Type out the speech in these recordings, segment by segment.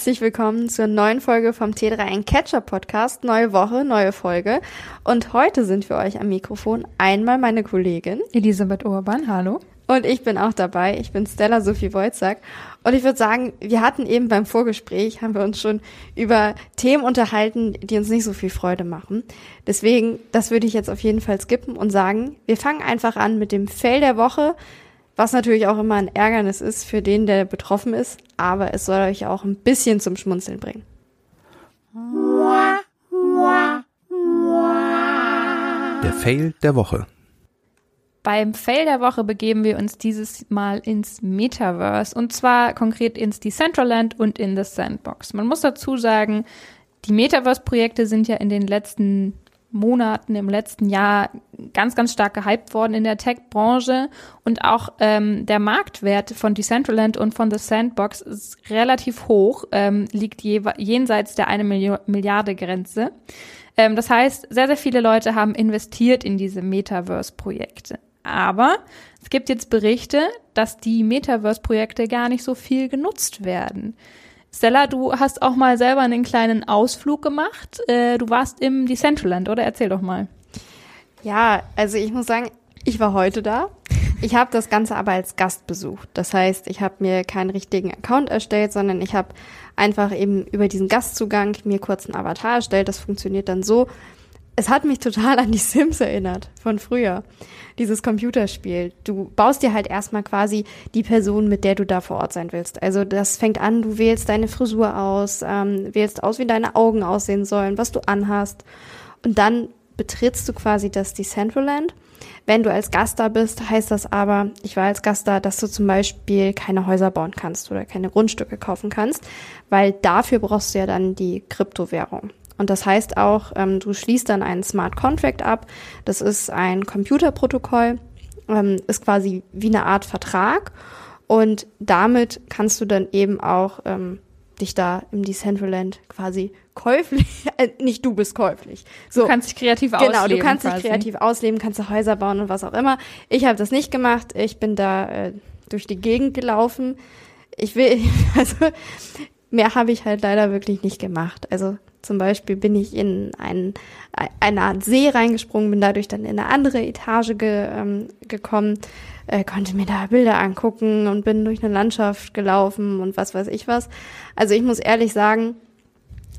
Herzlich willkommen zur neuen Folge vom T3N Catcher Podcast. Neue Woche, neue Folge. Und heute sind für euch am Mikrofon einmal meine Kollegin Elisabeth Urban. Hallo. Und ich bin auch dabei. Ich bin Stella Sophie Wojcak. Und ich würde sagen, wir hatten eben beim Vorgespräch, haben wir uns schon über Themen unterhalten, die uns nicht so viel Freude machen. Deswegen, das würde ich jetzt auf jeden Fall skippen und sagen, wir fangen einfach an mit dem Fail der Woche. Was natürlich auch immer ein Ärgernis ist für den, der betroffen ist, aber es soll euch auch ein bisschen zum Schmunzeln bringen. Der Fail der Woche. Beim Fail der Woche begeben wir uns dieses Mal ins Metaverse und zwar konkret ins Decentraland und in the Sandbox. Man muss dazu sagen, die Metaverse-Projekte sind ja in den letzten Monaten, im letzten Jahr ganz, ganz stark gehypt worden in der Tech-Branche und auch ähm, der Marktwert von Decentraland und von The Sandbox ist relativ hoch, ähm, liegt je, jenseits der eine Milliarde Grenze. Ähm, das heißt, sehr, sehr viele Leute haben investiert in diese Metaverse-Projekte. Aber es gibt jetzt Berichte, dass die Metaverse-Projekte gar nicht so viel genutzt werden. Stella, du hast auch mal selber einen kleinen Ausflug gemacht. Äh, du warst im Decentraland, oder? Erzähl doch mal. Ja, also ich muss sagen, ich war heute da. Ich habe das Ganze aber als Gast besucht. Das heißt, ich habe mir keinen richtigen Account erstellt, sondern ich habe einfach eben über diesen Gastzugang mir kurz einen Avatar erstellt. Das funktioniert dann so. Es hat mich total an die Sims erinnert von früher dieses Computerspiel. Du baust dir halt erstmal quasi die Person, mit der du da vor Ort sein willst. Also das fängt an, du wählst deine Frisur aus, ähm, wählst aus, wie deine Augen aussehen sollen, was du anhast. Und dann betrittst du quasi das Decentraland. Wenn du als Gast da bist, heißt das aber, ich war als Gast da, dass du zum Beispiel keine Häuser bauen kannst oder keine Grundstücke kaufen kannst, weil dafür brauchst du ja dann die Kryptowährung. Und das heißt auch, ähm, du schließt dann einen Smart Contract ab. Das ist ein Computerprotokoll, ähm, ist quasi wie eine Art Vertrag. Und damit kannst du dann eben auch ähm, dich da im Decentraland quasi käuflich, äh, nicht du bist käuflich. So. Du kannst dich kreativ ausleben. Genau, du kannst quasi. dich kreativ ausleben, kannst du Häuser bauen und was auch immer. Ich habe das nicht gemacht. Ich bin da äh, durch die Gegend gelaufen. Ich will, also mehr habe ich halt leider wirklich nicht gemacht. Also zum Beispiel bin ich in ein, eine Art See reingesprungen, bin dadurch dann in eine andere Etage ge, ähm, gekommen, äh, konnte mir da Bilder angucken und bin durch eine Landschaft gelaufen und was weiß ich was. Also ich muss ehrlich sagen,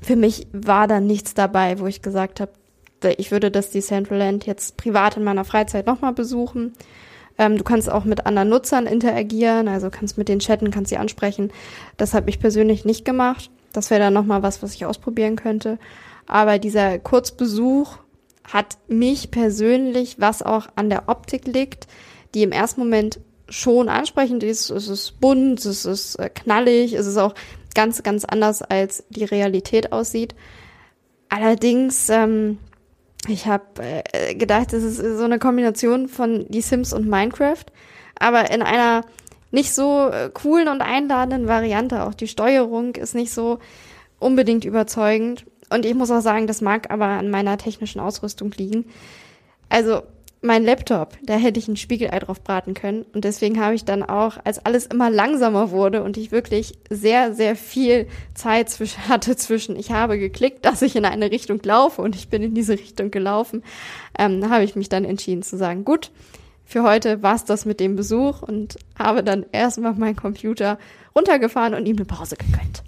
für mich war da nichts dabei, wo ich gesagt habe, ich würde das Decentraland jetzt privat in meiner Freizeit nochmal besuchen. Ähm, du kannst auch mit anderen Nutzern interagieren, also kannst mit denen chatten, kannst sie ansprechen. Das habe ich persönlich nicht gemacht. Das wäre dann nochmal was, was ich ausprobieren könnte. Aber dieser Kurzbesuch hat mich persönlich, was auch an der Optik liegt, die im ersten Moment schon ansprechend ist. Es ist bunt, es ist äh, knallig, es ist auch ganz, ganz anders, als die Realität aussieht. Allerdings, ähm, ich habe äh, gedacht, es ist so eine Kombination von Die Sims und Minecraft, aber in einer nicht so äh, coolen und einladenden Variante. Auch die Steuerung ist nicht so unbedingt überzeugend. Und ich muss auch sagen, das mag aber an meiner technischen Ausrüstung liegen. Also mein Laptop, da hätte ich ein Spiegelei drauf braten können. Und deswegen habe ich dann auch, als alles immer langsamer wurde und ich wirklich sehr, sehr viel Zeit hatte zwischen, ich habe geklickt, dass ich in eine Richtung laufe und ich bin in diese Richtung gelaufen, ähm, habe ich mich dann entschieden zu sagen, gut, für heute war es das mit dem Besuch und habe dann erstmal meinen Computer runtergefahren und ihm eine Pause gegönnt.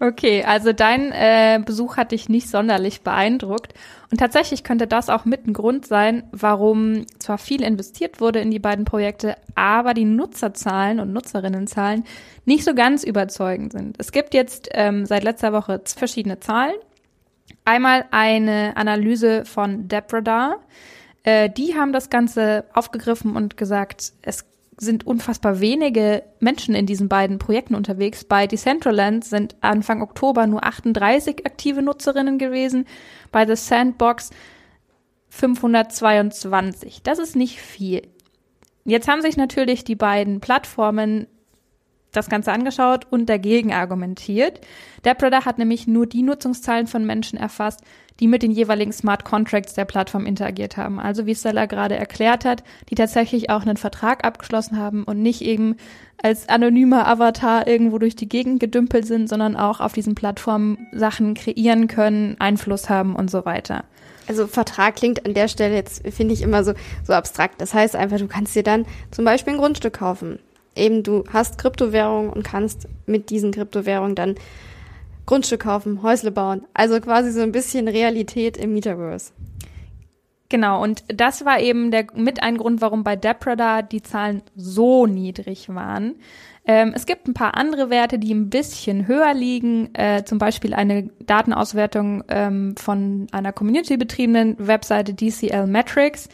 Okay, also dein äh, Besuch hat dich nicht sonderlich beeindruckt. Und tatsächlich könnte das auch mit ein Grund sein, warum zwar viel investiert wurde in die beiden Projekte, aber die Nutzerzahlen und Nutzerinnenzahlen nicht so ganz überzeugend sind. Es gibt jetzt ähm, seit letzter Woche verschiedene Zahlen. Einmal eine Analyse von Depradar. Äh, die haben das Ganze aufgegriffen und gesagt, es sind unfassbar wenige Menschen in diesen beiden Projekten unterwegs. Bei Decentraland sind Anfang Oktober nur 38 aktive Nutzerinnen gewesen, bei The Sandbox 522. Das ist nicht viel. Jetzt haben sich natürlich die beiden Plattformen das Ganze angeschaut und dagegen argumentiert. DePREDA hat nämlich nur die Nutzungszahlen von Menschen erfasst, die mit den jeweiligen Smart Contracts der Plattform interagiert haben. Also wie Stella gerade erklärt hat, die tatsächlich auch einen Vertrag abgeschlossen haben und nicht eben als anonymer Avatar irgendwo durch die Gegend gedümpelt sind, sondern auch auf diesen Plattformen Sachen kreieren können, Einfluss haben und so weiter. Also Vertrag klingt an der Stelle jetzt, finde ich, immer so, so abstrakt. Das heißt einfach, du kannst dir dann zum Beispiel ein Grundstück kaufen. Eben, du hast Kryptowährungen und kannst mit diesen Kryptowährungen dann Grundstück kaufen, Häusle bauen. Also quasi so ein bisschen Realität im Metaverse. Genau, und das war eben der mit ein Grund, warum bei Depredator die Zahlen so niedrig waren. Ähm, es gibt ein paar andere Werte, die ein bisschen höher liegen, äh, zum Beispiel eine Datenauswertung ähm, von einer community-betriebenen Webseite DCL Metrics.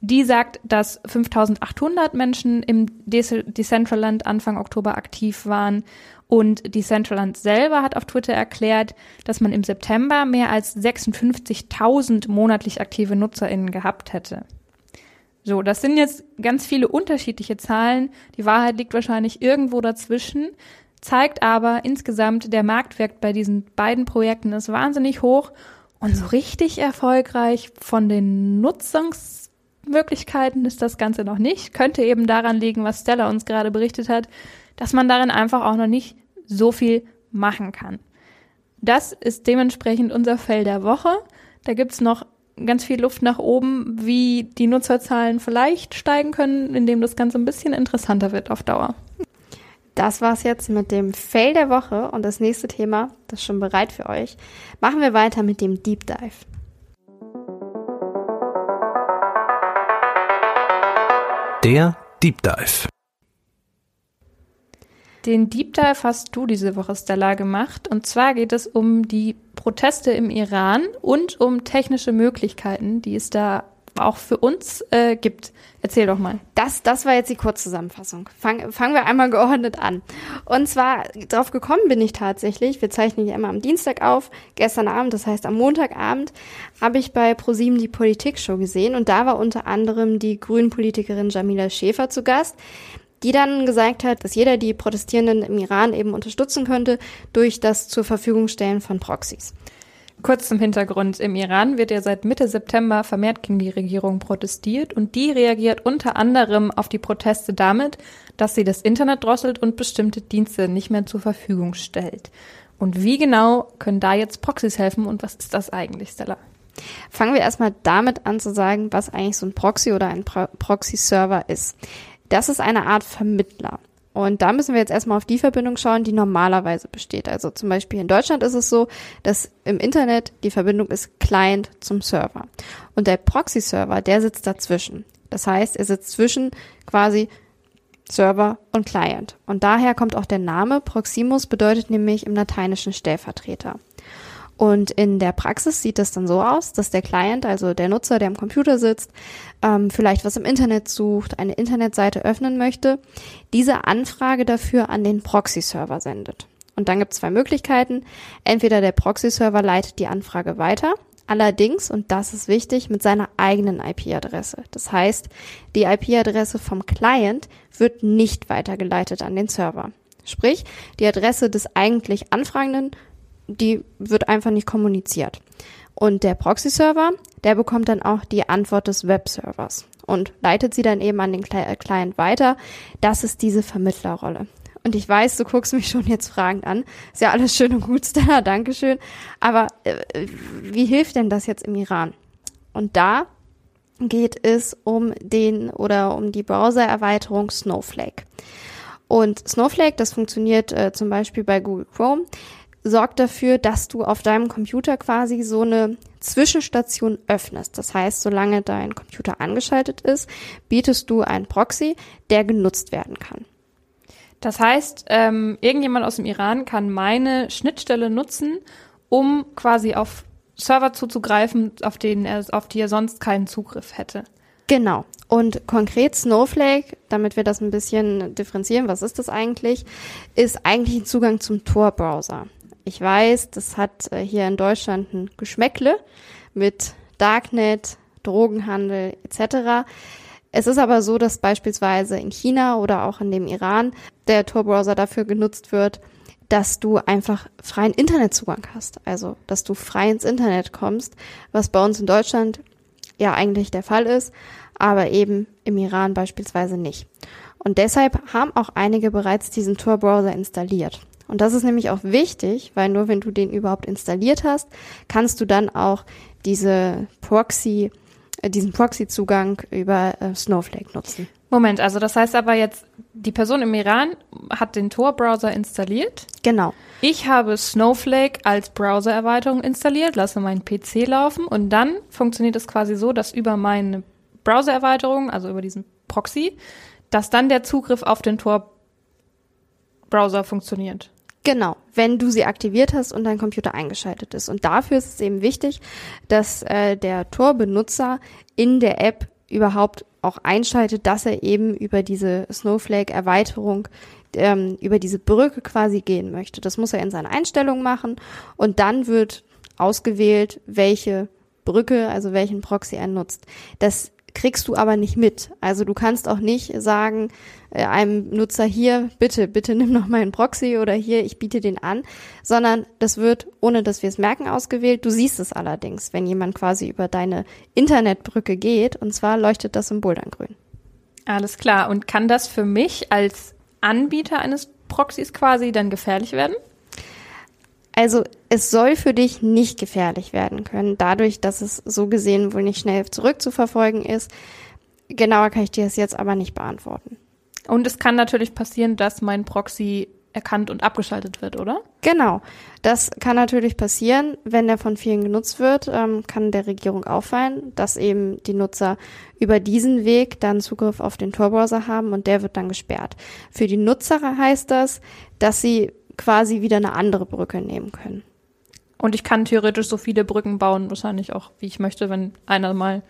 Die sagt, dass 5800 Menschen im Decentraland Anfang Oktober aktiv waren und Decentraland selber hat auf Twitter erklärt, dass man im September mehr als 56.000 monatlich aktive NutzerInnen gehabt hätte. So, das sind jetzt ganz viele unterschiedliche Zahlen. Die Wahrheit liegt wahrscheinlich irgendwo dazwischen, zeigt aber insgesamt, der Marktwert bei diesen beiden Projekten ist wahnsinnig hoch und so richtig erfolgreich von den Nutzungsmöglichkeiten ist das Ganze noch nicht. Könnte eben daran liegen, was Stella uns gerade berichtet hat, dass man darin einfach auch noch nicht so viel machen kann. Das ist dementsprechend unser Fell der Woche. Da gibt's noch ganz viel Luft nach oben, wie die Nutzerzahlen vielleicht steigen können, indem das Ganze ein bisschen interessanter wird auf Dauer. Das war's jetzt mit dem Fail der Woche und das nächste Thema, das ist schon bereit für euch. Machen wir weiter mit dem Deep Dive. Der Deep Dive. Den Deep Dive hast du diese Woche, Stella, gemacht. Und zwar geht es um die Proteste im Iran und um technische Möglichkeiten, die es da auch für uns äh, gibt. Erzähl doch mal. Das, das war jetzt die Kurzzusammenfassung. Fang, fangen wir einmal geordnet an. Und zwar, drauf gekommen bin ich tatsächlich, wir zeichnen ja immer am Dienstag auf, gestern Abend, das heißt am Montagabend, habe ich bei ProSieben die Politik-Show gesehen und da war unter anderem die Grünen-Politikerin Jamila Schäfer zu Gast die dann gesagt hat, dass jeder die Protestierenden im Iran eben unterstützen könnte durch das zur Verfügung stellen von Proxys. Kurz zum Hintergrund. Im Iran wird ja seit Mitte September vermehrt gegen die Regierung protestiert und die reagiert unter anderem auf die Proteste damit, dass sie das Internet drosselt und bestimmte Dienste nicht mehr zur Verfügung stellt. Und wie genau können da jetzt Proxys helfen und was ist das eigentlich, Stella? Fangen wir erstmal damit an zu sagen, was eigentlich so ein Proxy oder ein Pro Proxy-Server ist. Das ist eine Art Vermittler. Und da müssen wir jetzt erstmal auf die Verbindung schauen, die normalerweise besteht. Also zum Beispiel in Deutschland ist es so, dass im Internet die Verbindung ist Client zum Server. Und der Proxy-Server, der sitzt dazwischen. Das heißt, er sitzt zwischen quasi Server und Client. Und daher kommt auch der Name. Proximus bedeutet nämlich im Lateinischen Stellvertreter. Und in der Praxis sieht es dann so aus, dass der Client, also der Nutzer, der am Computer sitzt, ähm, vielleicht was im Internet sucht, eine Internetseite öffnen möchte, diese Anfrage dafür an den Proxy-Server sendet. Und dann gibt es zwei Möglichkeiten. Entweder der Proxy-Server leitet die Anfrage weiter, allerdings, und das ist wichtig, mit seiner eigenen IP-Adresse. Das heißt, die IP-Adresse vom Client wird nicht weitergeleitet an den Server. Sprich, die Adresse des eigentlich Anfragenden die wird einfach nicht kommuniziert. Und der Proxy-Server, der bekommt dann auch die Antwort des Webservers und leitet sie dann eben an den äh, Client weiter. Das ist diese Vermittlerrolle. Und ich weiß, du guckst mich schon jetzt fragend an. Ist ja alles schön und gut, Stella, Dankeschön. Aber äh, wie hilft denn das jetzt im Iran? Und da geht es um den oder um die Browser-Erweiterung Snowflake. Und Snowflake, das funktioniert äh, zum Beispiel bei Google Chrome, sorgt dafür, dass du auf deinem Computer quasi so eine Zwischenstation öffnest. Das heißt, solange dein Computer angeschaltet ist, bietest du einen Proxy, der genutzt werden kann. Das heißt, ähm, irgendjemand aus dem Iran kann meine Schnittstelle nutzen, um quasi auf Server zuzugreifen, auf denen er, auf die er sonst keinen Zugriff hätte. Genau. Und konkret Snowflake, damit wir das ein bisschen differenzieren, was ist das eigentlich, ist eigentlich ein Zugang zum Tor-Browser. Ich weiß, das hat äh, hier in Deutschland ein Geschmäckle mit Darknet, Drogenhandel etc. Es ist aber so, dass beispielsweise in China oder auch in dem Iran der Tor-Browser dafür genutzt wird, dass du einfach freien Internetzugang hast. Also, dass du frei ins Internet kommst, was bei uns in Deutschland ja eigentlich der Fall ist, aber eben im Iran beispielsweise nicht. Und deshalb haben auch einige bereits diesen Tor-Browser installiert. Und das ist nämlich auch wichtig, weil nur wenn du den überhaupt installiert hast, kannst du dann auch diese Proxy, äh, diesen Proxy-Zugang über äh, Snowflake nutzen. Moment, also das heißt aber jetzt, die Person im Iran hat den Tor-Browser installiert. Genau. Ich habe Snowflake als Browser-Erweiterung installiert, lasse meinen PC laufen und dann funktioniert es quasi so, dass über meine Browser-Erweiterung, also über diesen Proxy, dass dann der Zugriff auf den Tor-Browser funktioniert. Genau, wenn du sie aktiviert hast und dein Computer eingeschaltet ist. Und dafür ist es eben wichtig, dass äh, der Tor-Benutzer in der App überhaupt auch einschaltet, dass er eben über diese Snowflake-Erweiterung, ähm, über diese Brücke quasi gehen möchte. Das muss er in seinen Einstellungen machen und dann wird ausgewählt, welche Brücke, also welchen Proxy er nutzt. Das kriegst du aber nicht mit. Also du kannst auch nicht sagen äh, einem Nutzer hier, bitte, bitte nimm noch meinen Proxy oder hier, ich biete den an, sondern das wird, ohne dass wir es merken, ausgewählt. Du siehst es allerdings, wenn jemand quasi über deine Internetbrücke geht, und zwar leuchtet das Symbol dann grün. Alles klar. Und kann das für mich als Anbieter eines Proxys quasi dann gefährlich werden? Also es soll für dich nicht gefährlich werden können, dadurch, dass es so gesehen wohl nicht schnell zurückzuverfolgen ist. Genauer kann ich dir das jetzt aber nicht beantworten. Und es kann natürlich passieren, dass mein Proxy erkannt und abgeschaltet wird, oder? Genau. Das kann natürlich passieren, wenn der von vielen genutzt wird, ähm, kann der Regierung auffallen, dass eben die Nutzer über diesen Weg dann Zugriff auf den Tor-Browser haben und der wird dann gesperrt. Für die Nutzer heißt das, dass sie quasi wieder eine andere Brücke nehmen können. Und ich kann theoretisch so viele Brücken bauen, wahrscheinlich auch, wie ich möchte, wenn einer mal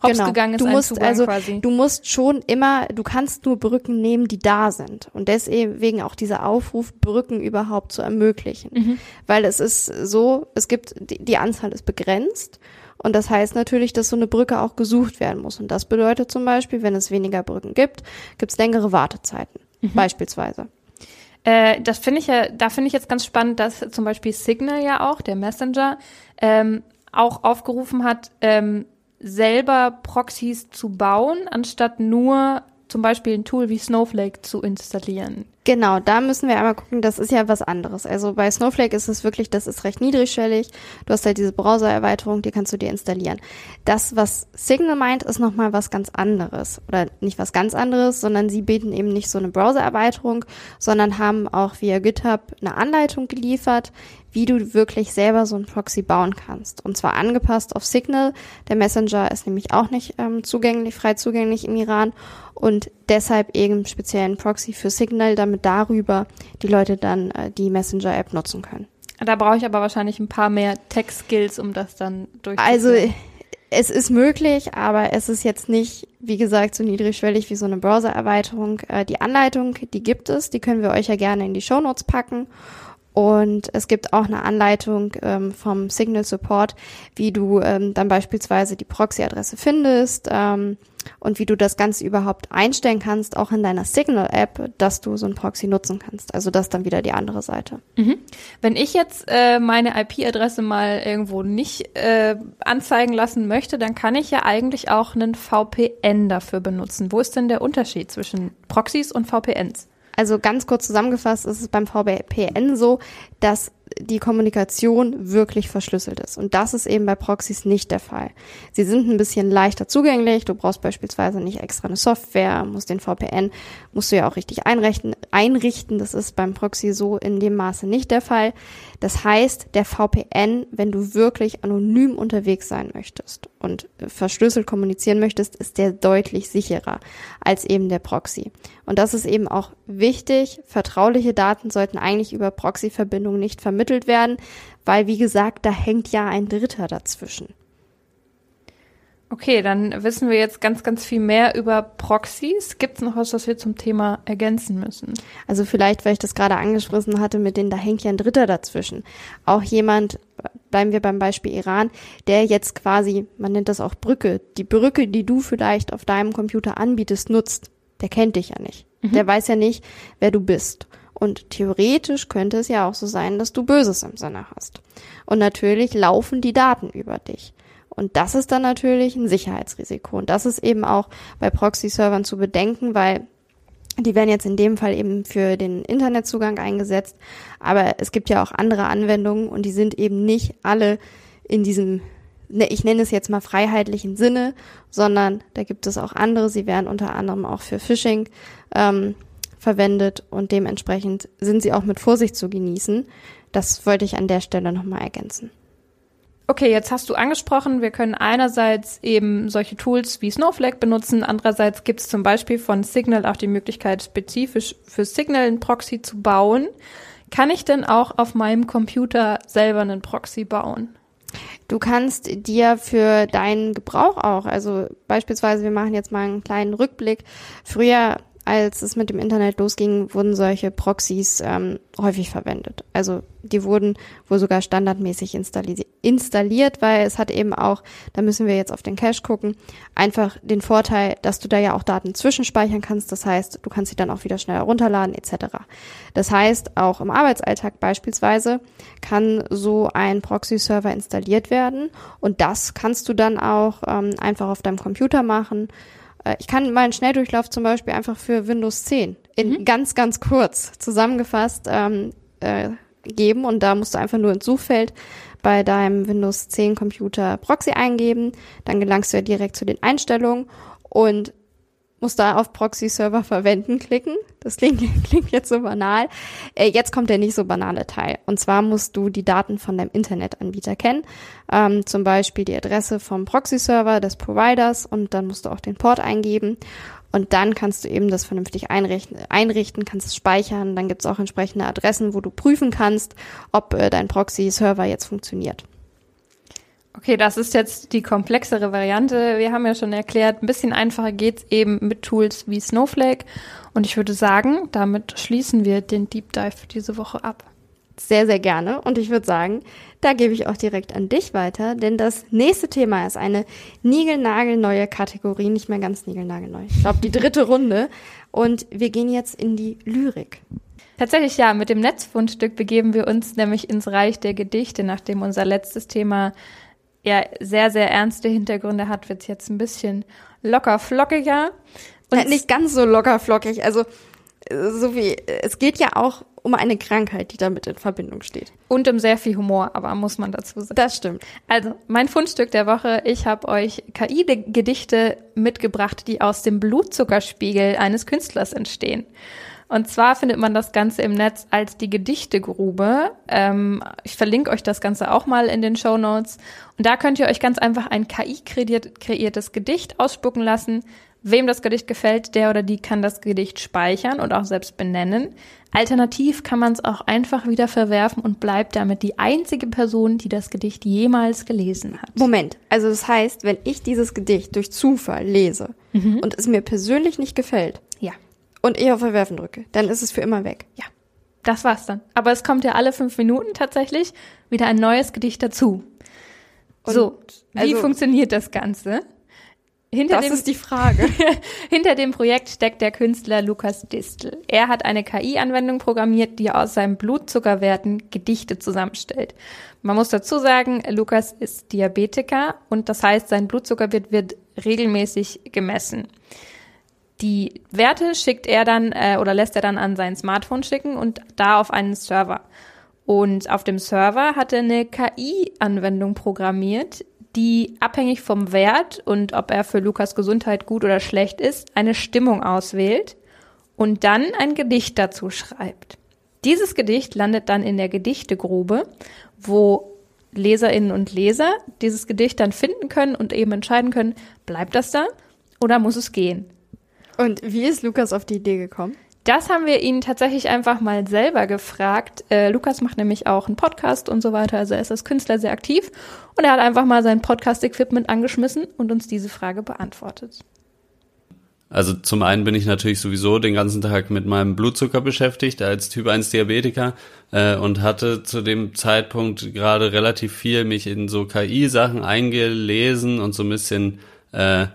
hops genau. gegangen ist. Du musst Zugang also, quasi. du musst schon immer, du kannst nur Brücken nehmen, die da sind. Und deswegen auch dieser Aufruf, Brücken überhaupt zu ermöglichen. Mhm. Weil es ist so, es gibt, die, die Anzahl ist begrenzt. Und das heißt natürlich, dass so eine Brücke auch gesucht werden muss. Und das bedeutet zum Beispiel, wenn es weniger Brücken gibt, gibt es längere Wartezeiten. Mhm. Beispielsweise. Äh, das finde ich ja, da finde ich jetzt ganz spannend, dass zum Beispiel Signal ja auch, der Messenger, ähm, auch aufgerufen hat, ähm, selber Proxys zu bauen, anstatt nur zum Beispiel ein Tool wie Snowflake zu installieren. Genau, da müssen wir einmal gucken, das ist ja was anderes. Also bei Snowflake ist es wirklich, das ist recht niedrigschwellig. Du hast halt diese Browser-Erweiterung, die kannst du dir installieren. Das, was Signal meint, ist nochmal was ganz anderes. Oder nicht was ganz anderes, sondern sie bieten eben nicht so eine Browser-Erweiterung, sondern haben auch via GitHub eine Anleitung geliefert, wie du wirklich selber so ein Proxy bauen kannst. Und zwar angepasst auf Signal. Der Messenger ist nämlich auch nicht ähm, zugänglich, frei zugänglich im Iran und deshalb eben speziellen Proxy für Signal, damit darüber die Leute dann äh, die Messenger-App nutzen können. Da brauche ich aber wahrscheinlich ein paar mehr Tech-Skills, um das dann durchzuführen. Also es ist möglich, aber es ist jetzt nicht, wie gesagt, so niedrigschwellig wie so eine Browser-Erweiterung. Äh, die Anleitung, die gibt es, die können wir euch ja gerne in die Shownotes packen. Und es gibt auch eine Anleitung ähm, vom Signal Support, wie du ähm, dann beispielsweise die Proxy-Adresse findest ähm, und wie du das Ganze überhaupt einstellen kannst, auch in deiner Signal-App, dass du so ein Proxy nutzen kannst. Also das dann wieder die andere Seite. Mhm. Wenn ich jetzt äh, meine IP-Adresse mal irgendwo nicht äh, anzeigen lassen möchte, dann kann ich ja eigentlich auch einen VPN dafür benutzen. Wo ist denn der Unterschied zwischen Proxys und VPNs? Also ganz kurz zusammengefasst ist es beim VPN so, dass die Kommunikation wirklich verschlüsselt ist. Und das ist eben bei Proxys nicht der Fall. Sie sind ein bisschen leichter zugänglich. Du brauchst beispielsweise nicht extra eine Software, musst den VPN, musst du ja auch richtig einrichten. einrichten. Das ist beim Proxy so in dem Maße nicht der Fall. Das heißt, der VPN, wenn du wirklich anonym unterwegs sein möchtest und verschlüsselt kommunizieren möchtest, ist der deutlich sicherer als eben der Proxy. Und das ist eben auch wichtig. Vertrauliche Daten sollten eigentlich über Proxy-Verbindungen nicht vermittelt werden, weil, wie gesagt, da hängt ja ein Dritter dazwischen. Okay, dann wissen wir jetzt ganz, ganz viel mehr über Proxys. Gibt es noch was, was wir zum Thema ergänzen müssen? Also vielleicht, weil ich das gerade angesprochen hatte, mit denen, da hängt ja ein Dritter dazwischen. Auch jemand, bleiben wir beim Beispiel Iran, der jetzt quasi, man nennt das auch Brücke, die Brücke, die du vielleicht auf deinem Computer anbietest, nutzt, der kennt dich ja nicht. Mhm. Der weiß ja nicht, wer du bist. Und theoretisch könnte es ja auch so sein, dass du Böses im Sinne hast. Und natürlich laufen die Daten über dich. Und das ist dann natürlich ein Sicherheitsrisiko. Und das ist eben auch bei Proxy-Servern zu bedenken, weil die werden jetzt in dem Fall eben für den Internetzugang eingesetzt. Aber es gibt ja auch andere Anwendungen und die sind eben nicht alle in diesem, ne, ich nenne es jetzt mal freiheitlichen Sinne, sondern da gibt es auch andere. Sie werden unter anderem auch für Phishing ähm, verwendet und dementsprechend sind sie auch mit Vorsicht zu genießen. Das wollte ich an der Stelle nochmal ergänzen. Okay, jetzt hast du angesprochen, wir können einerseits eben solche Tools wie Snowflake benutzen, andererseits gibt es zum Beispiel von Signal auch die Möglichkeit, spezifisch für Signal einen Proxy zu bauen. Kann ich denn auch auf meinem Computer selber einen Proxy bauen? Du kannst dir für deinen Gebrauch auch, also beispielsweise, wir machen jetzt mal einen kleinen Rückblick. Früher als es mit dem Internet losging, wurden solche Proxys ähm, häufig verwendet. Also die wurden wohl sogar standardmäßig installi installiert, weil es hat eben auch, da müssen wir jetzt auf den Cache gucken, einfach den Vorteil, dass du da ja auch Daten zwischenspeichern kannst. Das heißt, du kannst sie dann auch wieder schnell herunterladen etc. Das heißt, auch im Arbeitsalltag beispielsweise kann so ein Proxy-Server installiert werden und das kannst du dann auch ähm, einfach auf deinem Computer machen ich kann mal einen Schnelldurchlauf zum Beispiel einfach für Windows 10 in mhm. ganz, ganz kurz zusammengefasst ähm, äh, geben. Und da musst du einfach nur ins Suchfeld bei deinem Windows 10 Computer Proxy eingeben, dann gelangst du ja direkt zu den Einstellungen. Und muss da auf Proxy-Server verwenden klicken. Das klingt, klingt jetzt so banal. Äh, jetzt kommt der nicht so banale Teil. Und zwar musst du die Daten von deinem Internetanbieter kennen. Ähm, zum Beispiel die Adresse vom Proxy-Server des Providers und dann musst du auch den Port eingeben. Und dann kannst du eben das vernünftig einrichten, einrichten kannst es speichern. Dann gibt es auch entsprechende Adressen, wo du prüfen kannst, ob äh, dein Proxy-Server jetzt funktioniert. Okay, das ist jetzt die komplexere Variante. Wir haben ja schon erklärt, ein bisschen einfacher geht's eben mit Tools wie Snowflake. Und ich würde sagen, damit schließen wir den Deep Dive für diese Woche ab. Sehr, sehr gerne. Und ich würde sagen, da gebe ich auch direkt an dich weiter, denn das nächste Thema ist eine niegelnagelneue Kategorie, nicht mehr ganz niegelnagelneu. Ich glaube, die dritte Runde. Und wir gehen jetzt in die Lyrik. Tatsächlich ja, mit dem Netzfundstück begeben wir uns nämlich ins Reich der Gedichte, nachdem unser letztes Thema ja sehr, sehr ernste Hintergründe hat, wird's jetzt ein bisschen locker flockiger. Und ja, nicht ganz so locker flockig. Also so wie es geht ja auch um eine Krankheit, die damit in Verbindung steht. Und um sehr viel Humor, aber muss man dazu sagen. Das stimmt. Also, mein Fundstück der Woche, ich habe euch KI-Gedichte mitgebracht, die aus dem Blutzuckerspiegel eines Künstlers entstehen. Und zwar findet man das Ganze im Netz als die Gedichtegrube. Ähm, ich verlinke euch das Ganze auch mal in den Show Notes. Und da könnt ihr euch ganz einfach ein KI-kreiertes Gedicht ausspucken lassen. Wem das Gedicht gefällt, der oder die kann das Gedicht speichern und auch selbst benennen. Alternativ kann man es auch einfach wieder verwerfen und bleibt damit die einzige Person, die das Gedicht jemals gelesen hat. Moment, also das heißt, wenn ich dieses Gedicht durch Zufall lese mhm. und es mir persönlich nicht gefällt, ja und ich auf Verwerfen drücke, dann ist es für immer weg. Ja, das war's dann. Aber es kommt ja alle fünf Minuten tatsächlich wieder ein neues Gedicht dazu. Und so, wie also, funktioniert das Ganze? Hinter das dem, ist die Frage. hinter dem Projekt steckt der Künstler Lukas Distel. Er hat eine KI-Anwendung programmiert, die aus seinen Blutzuckerwerten Gedichte zusammenstellt. Man muss dazu sagen, Lukas ist Diabetiker und das heißt, sein Blutzuckerwert wird regelmäßig gemessen. Die Werte schickt er dann äh, oder lässt er dann an sein Smartphone schicken und da auf einen Server. Und auf dem Server hat er eine KI-Anwendung programmiert, die abhängig vom Wert und ob er für Lukas Gesundheit gut oder schlecht ist, eine Stimmung auswählt und dann ein Gedicht dazu schreibt. Dieses Gedicht landet dann in der Gedichtegrube, wo Leserinnen und Leser dieses Gedicht dann finden können und eben entscheiden können, bleibt das da oder muss es gehen? Und wie ist Lukas auf die Idee gekommen? Das haben wir ihn tatsächlich einfach mal selber gefragt. Äh, Lukas macht nämlich auch einen Podcast und so weiter, also er ist als Künstler sehr aktiv und er hat einfach mal sein Podcast-Equipment angeschmissen und uns diese Frage beantwortet. Also zum einen bin ich natürlich sowieso den ganzen Tag mit meinem Blutzucker beschäftigt als Typ 1 Diabetiker äh, und hatte zu dem Zeitpunkt gerade relativ viel mich in so KI-Sachen eingelesen und so ein bisschen äh, äh,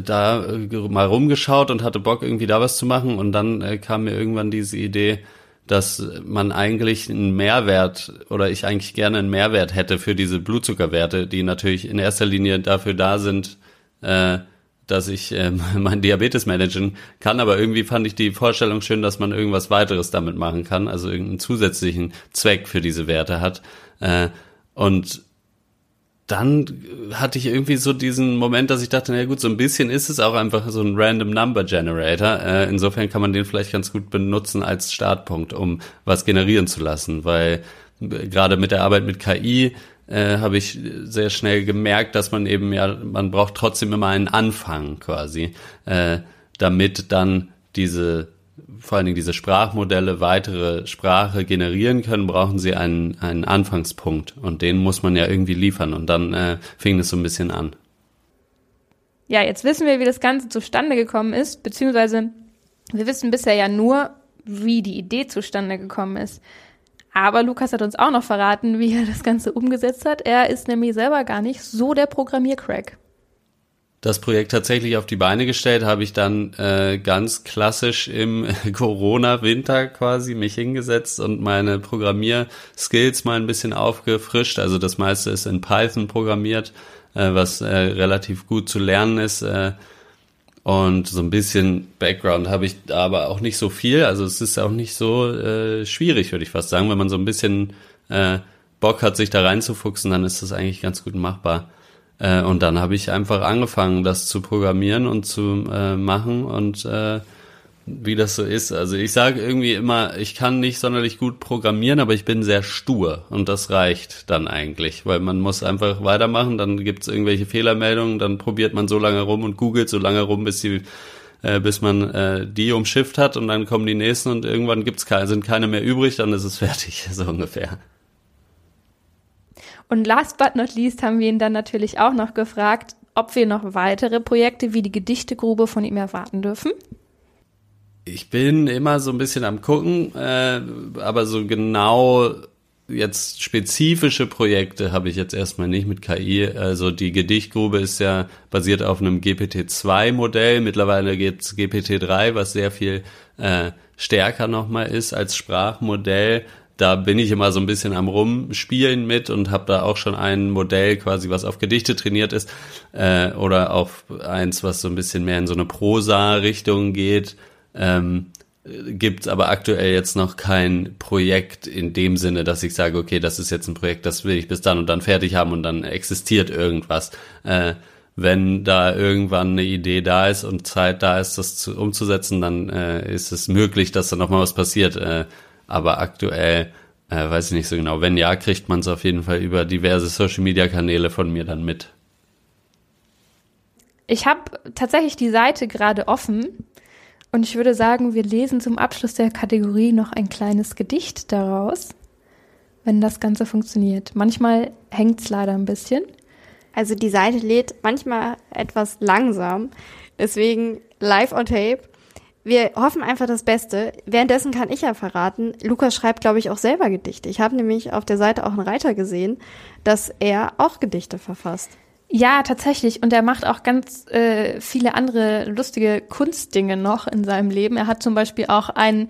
da äh, mal rumgeschaut und hatte Bock irgendwie da was zu machen und dann äh, kam mir irgendwann diese Idee, dass man eigentlich einen Mehrwert oder ich eigentlich gerne einen Mehrwert hätte für diese Blutzuckerwerte, die natürlich in erster Linie dafür da sind, äh, dass ich äh, mein Diabetes managen kann, aber irgendwie fand ich die Vorstellung schön, dass man irgendwas weiteres damit machen kann, also irgendeinen zusätzlichen Zweck für diese Werte hat. Äh, und dann hatte ich irgendwie so diesen Moment, dass ich dachte, na gut, so ein bisschen ist es auch einfach so ein Random Number Generator. Äh, insofern kann man den vielleicht ganz gut benutzen als Startpunkt, um was generieren zu lassen, weil äh, gerade mit der Arbeit mit KI äh, habe ich sehr schnell gemerkt, dass man eben ja, man braucht trotzdem immer einen Anfang quasi, äh, damit dann diese vor allen Dingen diese Sprachmodelle weitere Sprache generieren können, brauchen sie einen, einen Anfangspunkt. Und den muss man ja irgendwie liefern. Und dann äh, fing es so ein bisschen an. Ja, jetzt wissen wir, wie das Ganze zustande gekommen ist, beziehungsweise wir wissen bisher ja nur, wie die Idee zustande gekommen ist. Aber Lukas hat uns auch noch verraten, wie er das Ganze umgesetzt hat. Er ist nämlich selber gar nicht so der Programmiercrack das Projekt tatsächlich auf die Beine gestellt, habe ich dann äh, ganz klassisch im Corona-Winter quasi mich hingesetzt und meine Programmierskills mal ein bisschen aufgefrischt. Also das meiste ist in Python programmiert, äh, was äh, relativ gut zu lernen ist. Äh, und so ein bisschen Background habe ich aber auch nicht so viel. Also es ist auch nicht so äh, schwierig, würde ich fast sagen. Wenn man so ein bisschen äh, Bock hat, sich da reinzufuchsen, dann ist das eigentlich ganz gut machbar. Äh, und dann habe ich einfach angefangen, das zu programmieren und zu äh, machen und äh, wie das so ist. Also ich sage irgendwie immer, ich kann nicht sonderlich gut programmieren, aber ich bin sehr stur und das reicht dann eigentlich, weil man muss einfach weitermachen, dann gibt es irgendwelche Fehlermeldungen, dann probiert man so lange rum und googelt so lange rum, bis sie äh, bis man äh, die umschifft hat und dann kommen die nächsten und irgendwann gibt's keine, sind keine mehr übrig, dann ist es fertig, so ungefähr. Und last but not least haben wir ihn dann natürlich auch noch gefragt, ob wir noch weitere Projekte wie die Gedichtegrube von ihm erwarten dürfen. Ich bin immer so ein bisschen am gucken, äh, aber so genau jetzt spezifische Projekte habe ich jetzt erstmal nicht mit KI. Also die Gedichtgrube ist ja basiert auf einem GPT-2-Modell. Mittlerweile gibt's GPT-3, was sehr viel äh, stärker nochmal ist als Sprachmodell da bin ich immer so ein bisschen am Rumspielen mit und habe da auch schon ein Modell quasi, was auf Gedichte trainiert ist äh, oder auf eins, was so ein bisschen mehr in so eine Prosa-Richtung geht. Ähm, gibt aber aktuell jetzt noch kein Projekt in dem Sinne, dass ich sage, okay, das ist jetzt ein Projekt, das will ich bis dann und dann fertig haben und dann existiert irgendwas. Äh, wenn da irgendwann eine Idee da ist und Zeit da ist, das zu, umzusetzen, dann äh, ist es möglich, dass da nochmal was passiert. Äh, aber aktuell äh, weiß ich nicht so genau. Wenn ja, kriegt man es auf jeden Fall über diverse Social-Media-Kanäle von mir dann mit. Ich habe tatsächlich die Seite gerade offen und ich würde sagen, wir lesen zum Abschluss der Kategorie noch ein kleines Gedicht daraus, wenn das Ganze funktioniert. Manchmal hängt es leider ein bisschen. Also die Seite lädt manchmal etwas langsam, deswegen live on tape wir hoffen einfach das Beste. Währenddessen kann ich ja verraten, Lukas schreibt, glaube ich, auch selber Gedichte. Ich habe nämlich auf der Seite auch einen Reiter gesehen, dass er auch Gedichte verfasst. Ja, tatsächlich. Und er macht auch ganz äh, viele andere lustige Kunstdinge noch in seinem Leben. Er hat zum Beispiel auch ein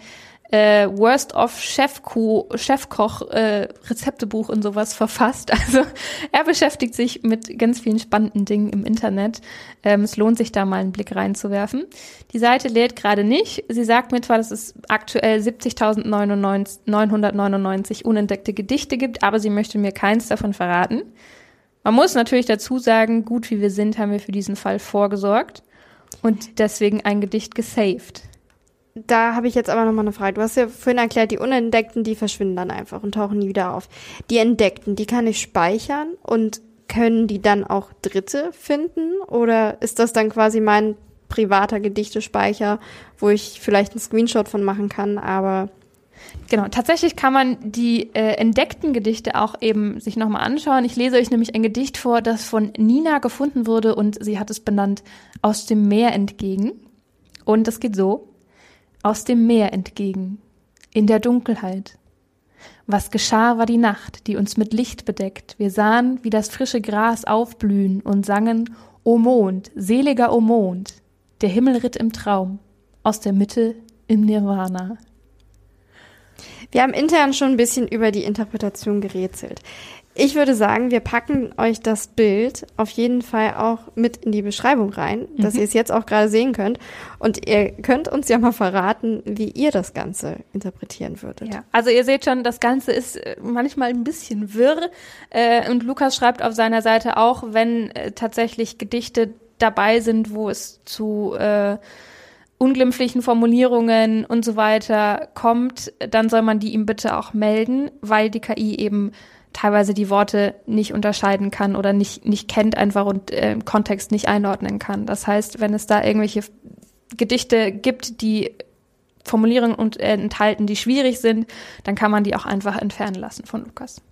äh, Worst of Chefko Chefkoch äh, Rezeptebuch und sowas verfasst. Also er beschäftigt sich mit ganz vielen spannenden Dingen im Internet. Ähm, es lohnt sich da mal einen Blick reinzuwerfen. Die Seite lädt gerade nicht. Sie sagt mir zwar, dass es aktuell 70.999 unentdeckte Gedichte gibt, aber sie möchte mir keins davon verraten. Man muss natürlich dazu sagen, gut wie wir sind, haben wir für diesen Fall vorgesorgt und deswegen ein Gedicht gesaved da habe ich jetzt aber nochmal eine Frage. Du hast ja vorhin erklärt, die Unentdeckten, die verschwinden dann einfach und tauchen nie wieder auf. Die Entdeckten, die kann ich speichern und können die dann auch Dritte finden? Oder ist das dann quasi mein privater Gedichtespeicher, wo ich vielleicht einen Screenshot von machen kann, aber Genau, tatsächlich kann man die äh, entdeckten Gedichte auch eben sich nochmal anschauen. Ich lese euch nämlich ein Gedicht vor, das von Nina gefunden wurde und sie hat es benannt Aus dem Meer entgegen. Und das geht so. Aus dem Meer entgegen, in der Dunkelheit. Was geschah, war die Nacht, die uns mit Licht bedeckt. Wir sahen, wie das frische Gras aufblühen und sangen, O Mond, seliger O Mond, der Himmel ritt im Traum, aus der Mitte im Nirvana. Wir haben intern schon ein bisschen über die Interpretation gerätselt. Ich würde sagen, wir packen euch das Bild auf jeden Fall auch mit in die Beschreibung rein, dass Mhm. ihr es jetzt auch gerade sehen könnt. Und ihr könnt uns ja mal verraten, wie ihr das Ganze interpretieren würdet. Ja, also ihr seht schon, das Ganze ist äh, manchmal ein bisschen wirr. Äh, und Lukas schreibt auf seiner Seite auch, wenn äh, tatsächlich Gedichte dabei sind, wo es zu äh, unglimpflichen Formulierungen und so weiter kommt, dann soll man die ihm bitte auch melden, weil die KI eben teilweise die Worte nicht unterscheiden kann oder nicht, nicht kennt einfach und äh, Kontext nicht einordnen kann. Das heißt, wenn es da irgendwelche Gedichte gibt, die Formulierungen und, äh, enthalten, die schwierig sind, dann kann man die auch einfach entfernen lassen von Lukas.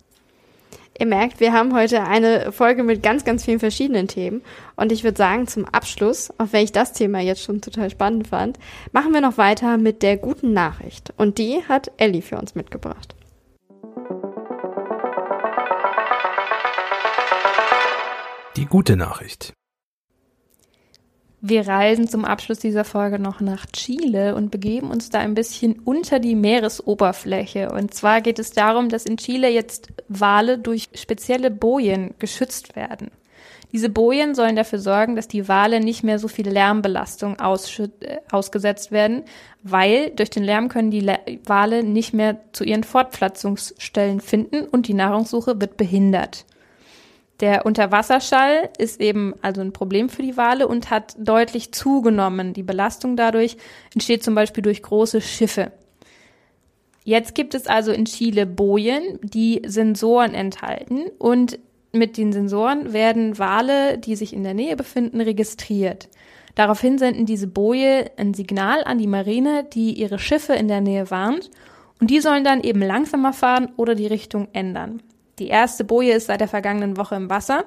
Ihr merkt, wir haben heute eine Folge mit ganz, ganz vielen verschiedenen Themen. Und ich würde sagen, zum Abschluss, auch wenn ich das Thema jetzt schon total spannend fand, machen wir noch weiter mit der guten Nachricht. Und die hat Ellie für uns mitgebracht. Die gute Nachricht. Wir reisen zum Abschluss dieser Folge noch nach Chile und begeben uns da ein bisschen unter die Meeresoberfläche. Und zwar geht es darum, dass in Chile jetzt Wale durch spezielle Bojen geschützt werden. Diese Bojen sollen dafür sorgen, dass die Wale nicht mehr so viel Lärmbelastung äh, ausgesetzt werden, weil durch den Lärm können die Wale nicht mehr zu ihren Fortpflanzungsstellen finden und die Nahrungssuche wird behindert. Der Unterwasserschall ist eben also ein Problem für die Wale und hat deutlich zugenommen. Die Belastung dadurch entsteht zum Beispiel durch große Schiffe. Jetzt gibt es also in Chile Bojen, die Sensoren enthalten und mit den Sensoren werden Wale, die sich in der Nähe befinden, registriert. Daraufhin senden diese Boje ein Signal an die Marine, die ihre Schiffe in der Nähe warnt und die sollen dann eben langsamer fahren oder die Richtung ändern. Die erste Boje ist seit der vergangenen Woche im Wasser.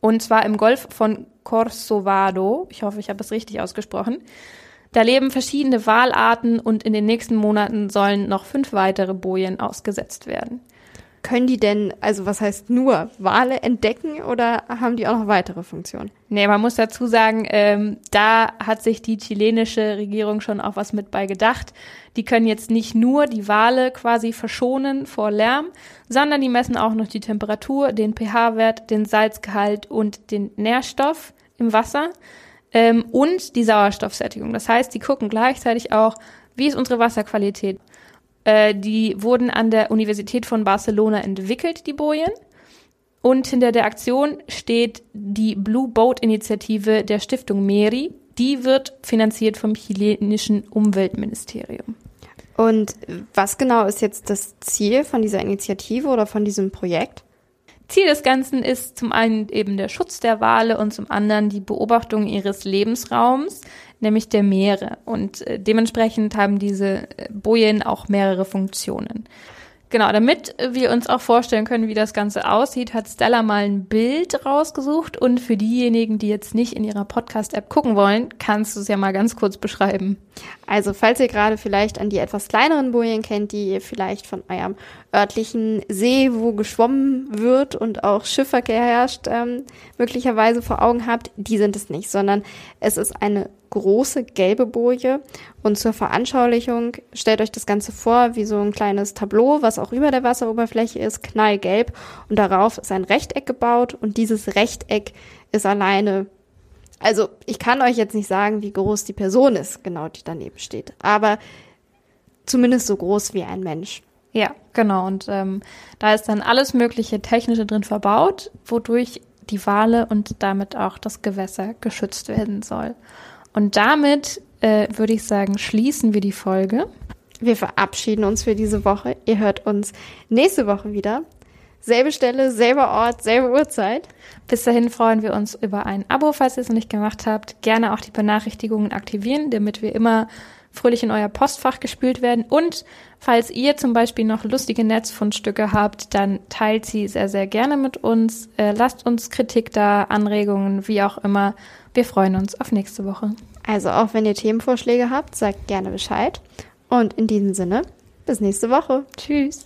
Und zwar im Golf von Corsovado. Ich hoffe, ich habe es richtig ausgesprochen. Da leben verschiedene Walarten und in den nächsten Monaten sollen noch fünf weitere Bojen ausgesetzt werden. Können die denn, also was heißt nur, Wale entdecken oder haben die auch noch weitere Funktionen? Nee, man muss dazu sagen, ähm, da hat sich die chilenische Regierung schon auch was mit bei gedacht. Die können jetzt nicht nur die Wale quasi verschonen vor Lärm, sondern die messen auch noch die Temperatur, den pH-Wert, den Salzgehalt und den Nährstoff im Wasser ähm, und die Sauerstoffsättigung. Das heißt, die gucken gleichzeitig auch, wie ist unsere Wasserqualität. Äh, die wurden an der Universität von Barcelona entwickelt, die Bojen. Und hinter der Aktion steht die Blue Boat Initiative der Stiftung Meri. Die wird finanziert vom chilenischen Umweltministerium. Und was genau ist jetzt das Ziel von dieser Initiative oder von diesem Projekt? Ziel des Ganzen ist zum einen eben der Schutz der Wale und zum anderen die Beobachtung ihres Lebensraums, nämlich der Meere. Und äh, dementsprechend haben diese äh, Bojen auch mehrere Funktionen. Genau, damit wir uns auch vorstellen können, wie das Ganze aussieht, hat Stella mal ein Bild rausgesucht. Und für diejenigen, die jetzt nicht in ihrer Podcast-App gucken wollen, kannst du es ja mal ganz kurz beschreiben. Also, falls ihr gerade vielleicht an die etwas kleineren Bojen kennt, die ihr vielleicht von eurem örtlichen See, wo geschwommen wird und auch Schiffverkehr herrscht, ähm, möglicherweise vor Augen habt, die sind es nicht, sondern es ist eine große gelbe Boje. Und zur Veranschaulichung stellt euch das Ganze vor wie so ein kleines Tableau, was auch über der Wasseroberfläche ist, knallgelb. Und darauf ist ein Rechteck gebaut und dieses Rechteck ist alleine also ich kann euch jetzt nicht sagen, wie groß die Person ist, genau, die daneben steht, aber zumindest so groß wie ein Mensch. Ja, genau. Und ähm, da ist dann alles mögliche Technische drin verbaut, wodurch die Wale und damit auch das Gewässer geschützt werden soll. Und damit äh, würde ich sagen, schließen wir die Folge. Wir verabschieden uns für diese Woche. Ihr hört uns nächste Woche wieder. Selbe Stelle, selber Ort, selbe Uhrzeit. Bis dahin freuen wir uns über ein Abo, falls ihr es noch nicht gemacht habt. Gerne auch die Benachrichtigungen aktivieren, damit wir immer fröhlich in euer Postfach gespült werden. Und falls ihr zum Beispiel noch lustige Netzfundstücke habt, dann teilt sie sehr, sehr gerne mit uns. Äh, lasst uns Kritik da, Anregungen, wie auch immer. Wir freuen uns auf nächste Woche. Also auch wenn ihr Themenvorschläge habt, sagt gerne Bescheid. Und in diesem Sinne, bis nächste Woche. Tschüss.